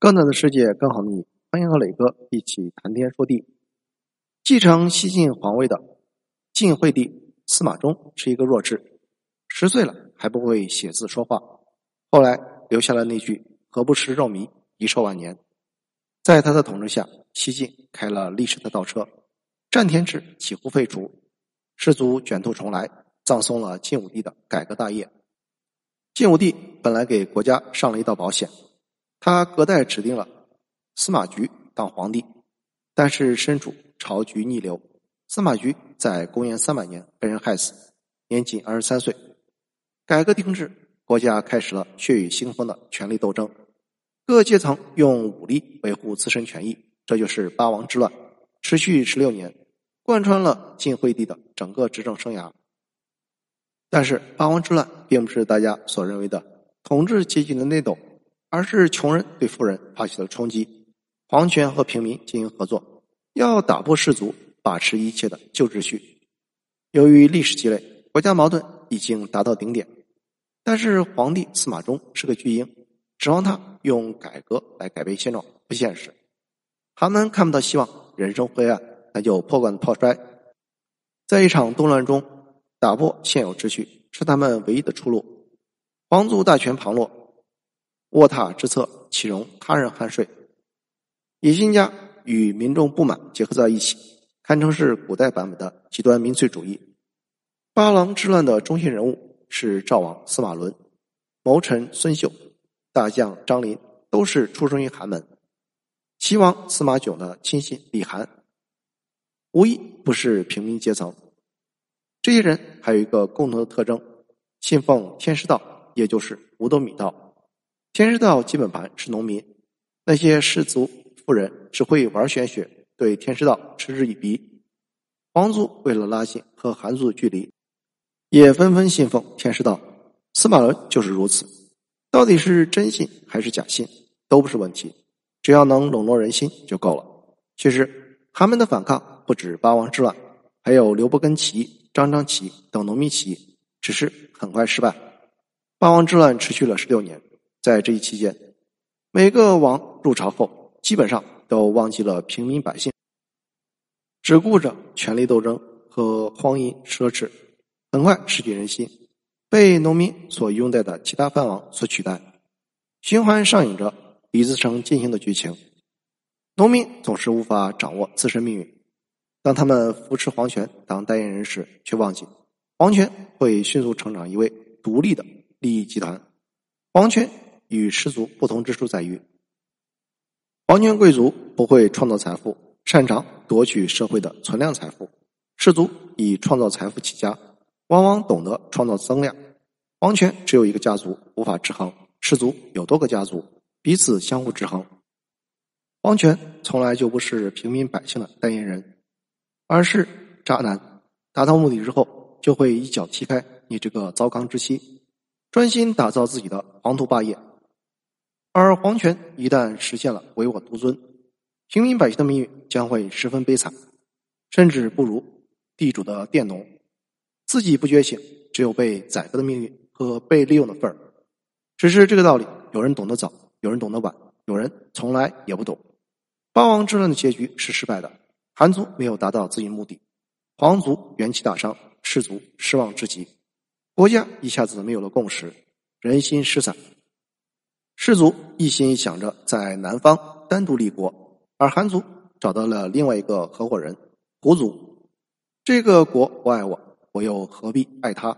更大的世界，更好的你，欢迎和磊哥一起谈天说地。继承西晋皇位的晋惠帝司马衷是一个弱智，十岁了还不会写字说话，后来留下了那句“何不食肉糜，遗寿万年”。在他的统治下，西晋开了历史的倒车，占田制几乎废除，士族卷土重来，葬送了晋武帝的改革大业。晋武帝本来给国家上了一道保险。他隔代指定了司马局当皇帝，但是身处朝局逆流，司马局在公元三百年被人害死，年仅二十三岁。改革定制，国家开始了血雨腥风的权力斗争，各阶层用武力维护自身权益，这就是八王之乱，持续十六年，贯穿了晋惠帝的整个执政生涯。但是八王之乱并不是大家所认为的统治阶级的内斗。而是穷人对富人发起了冲击，皇权和平民进行合作，要打破氏族把持一切的旧秩序。由于历史积累，国家矛盾已经达到顶点，但是皇帝司马衷是个巨婴，指望他用改革来改变现状不现实。他们看不到希望，人生灰暗，那就破罐子破摔。在一场动乱中，打破现有秩序是他们唯一的出路。皇族大权旁落。卧榻之侧，岂容他人酣睡？野心家与民众不满结合在一起，堪称是古代版本的极端民粹主义。八郎之乱的中心人物是赵王司马伦、谋臣孙秀、大将张林，都是出生于寒门。齐王司马囧的亲信李涵，无一不是平民阶层。这些人还有一个共同的特征：信奉天师道，也就是五斗米道。天师道基本盘是农民，那些士族富人只会玩玄学，对天师道嗤之以鼻。皇族为了拉近和韩族的距离，也纷纷信奉天师道。司马伦就是如此。到底是真信还是假信，都不是问题，只要能笼络人心就够了。其实，寒门的反抗不止八王之乱，还有刘伯根起义、张张起义等农民起义，只是很快失败。八王之乱持续了十六年。在这一期间，每个王入朝后，基本上都忘记了平民百姓，只顾着权力斗争和荒淫奢侈，很快失去人心，被农民所拥戴的其他藩王所取代，循环上演着李自成进行的剧情。农民总是无法掌握自身命运，当他们扶持皇权当代言人时，却忘记皇权会迅速成长一位独立的利益集团，皇权。与氏族不同之处在于，皇权贵族不会创造财富，擅长夺取社会的存量财富；氏族以创造财富起家，往往懂得创造增量。皇权只有一个家族，无法制衡；氏族有多个家族，彼此相互制衡。皇权从来就不是平民百姓的代言人，而是渣男。达到目的之后，就会一脚踢开你这个糟糠之妻，专心打造自己的黄土霸业。而皇权一旦实现了唯我独尊，平民百姓的命运将会十分悲惨，甚至不如地主的佃农。自己不觉醒，只有被宰割的命运和被利用的份儿。只是这个道理，有人懂得早，有人懂得晚，有人从来也不懂。八王之乱的结局是失败的，韩族没有达到自己目的，皇族元气大伤，士族失望至极，国家一下子没有了共识，人心失散。士族一心想着在南方单独立国，而韩族找到了另外一个合伙人胡族。这个国不爱我，我又何必爱他？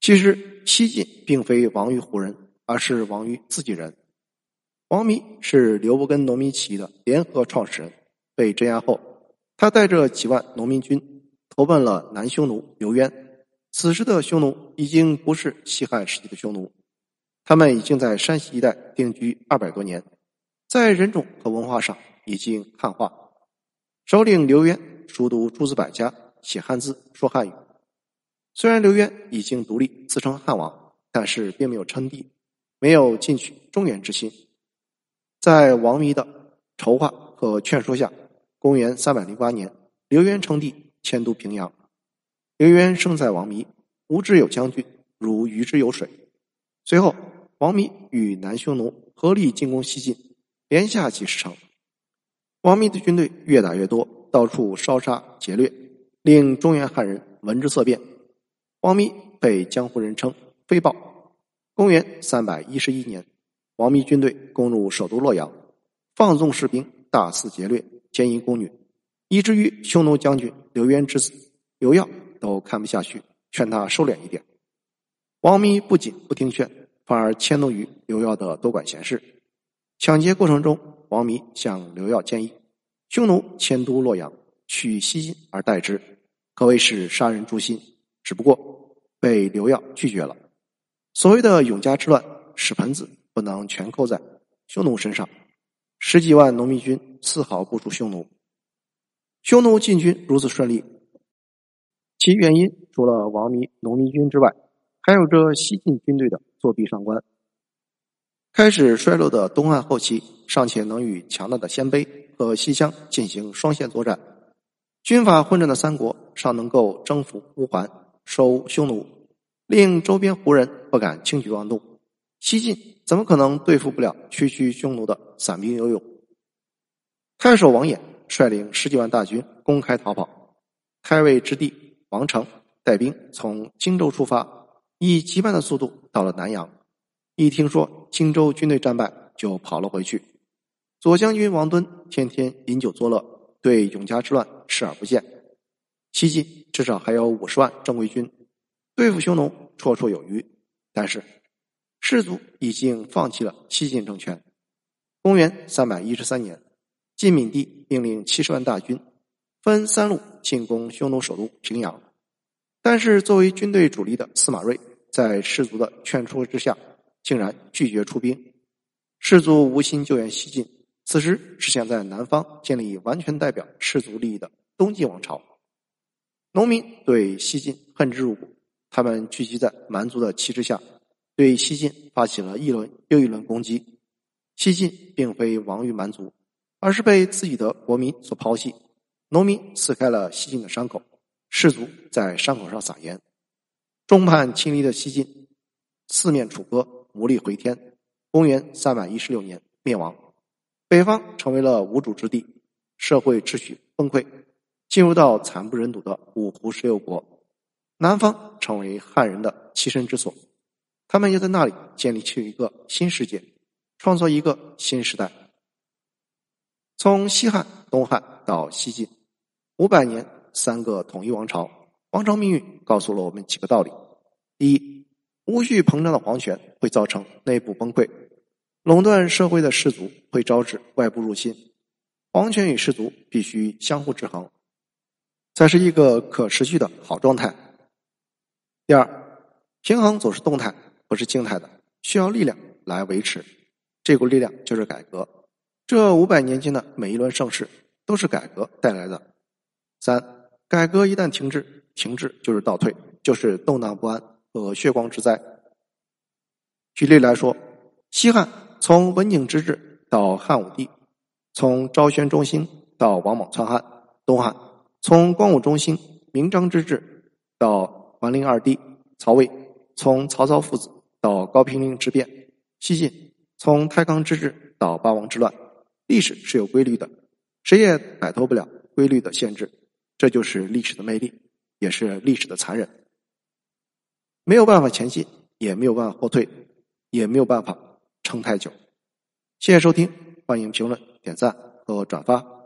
其实西晋并非亡于胡人，而是亡于自己人。王弥是刘伯根农民起义的联合创始人，被镇压后，他带着几万农民军投奔了南匈奴刘渊。此时的匈奴已经不是西汉时期的匈奴。他们已经在山西一带定居二百多年，在人种和文化上已经汉化。首领刘渊熟读诸子百家，写汉字，说汉语。虽然刘渊已经独立自称汉王，但是并没有称帝，没有进取中原之心。在王弥的筹划和劝说下，公元三百零八年，刘渊称帝，迁都平阳。刘渊生在王弥，无之有将军，如鱼之有水。随后。王弥与南匈奴合力进攻西晋，连下几十城。王弥的军队越打越多，到处烧杀劫掠，令中原汉人闻之色变。王弥被江湖人称“飞豹”。公元三百一十一年，王弥军队攻入首都洛阳，放纵士兵，大肆劫掠，奸淫宫女，以至于匈奴将军刘渊之子刘耀都看不下去，劝他收敛一点。王弥不仅不听劝。反而迁怒于刘耀的多管闲事。抢劫过程中，王弥向刘耀建议，匈奴迁都洛阳，取西晋而代之，可谓是杀人诛心。只不过被刘耀拒绝了。所谓的永嘉之乱，屎盆子不能全扣在匈奴身上。十几万农民军丝毫不输匈奴。匈奴进军如此顺利，其原因除了王弥农民军之外，还有着西晋军队的。作壁上观，开始衰落的东汉后期，尚且能与强大的鲜卑和西羌进行双线作战；军阀混战的三国，尚能够征服乌桓、收匈奴，令周边胡人不敢轻举妄动。西晋怎么可能对付不了区区匈奴的散兵游勇？太守王衍率领十几万大军公开逃跑，太尉之弟王成带兵从荆州出发。以极慢的速度到了南阳，一听说荆州军队战败，就跑了回去。左将军王敦天天饮酒作乐，对永嘉之乱视而不见。西晋至少还有五十万正规军，对付匈奴绰绰有余。但是士族已经放弃了西晋政权。公元三百一十三年，晋闵帝命令七十万大军分三路进攻匈奴首都平阳，但是作为军队主力的司马睿。在士族的劝说之下，竟然拒绝出兵。士族无心救援西晋，此时是想在南方建立完全代表士族利益的东晋王朝。农民对西晋恨之入骨，他们聚集在蛮族的旗帜下，对西晋发起了一轮又一轮攻击。西晋并非亡于蛮族，而是被自己的国民所抛弃。农民撕开了西晋的伤口，士族在伤口上撒盐。众叛亲离的西晋四面楚歌，无力回天。公元三百一十六年灭亡，北方成为了无主之地，社会秩序崩溃，进入到惨不忍睹的五胡十六国。南方成为汉人的栖身之所，他们要在那里建立起一个新世界，创造一个新时代。从西汉、东汉到西晋，五百年，三个统一王朝。王朝命运告诉了我们几个道理：第一，无序膨胀的皇权会造成内部崩溃；垄断社会的氏族会招致外部入侵。皇权与氏族必须相互制衡，才是一个可持续的好状态。第二，平衡总是动态，不是静态的，需要力量来维持。这股力量就是改革。这五百年间的每一轮盛世，都是改革带来的。三，改革一旦停滞。停滞就是倒退，就是动荡不安和血光之灾。举例来说，西汉从文景之治到汉武帝，从昭宣中兴到王莽篡汉；东汉从光武中兴、明章之治到桓灵二帝曹魏，从曹操父子到高平陵之变；西晋从太康之治到八王之乱。历史是有规律的，谁也摆脱不了规律的限制，这就是历史的魅力。也是历史的残忍，没有办法前进，也没有办法后退，也没有办法撑太久。谢谢收听，欢迎评论、点赞和转发。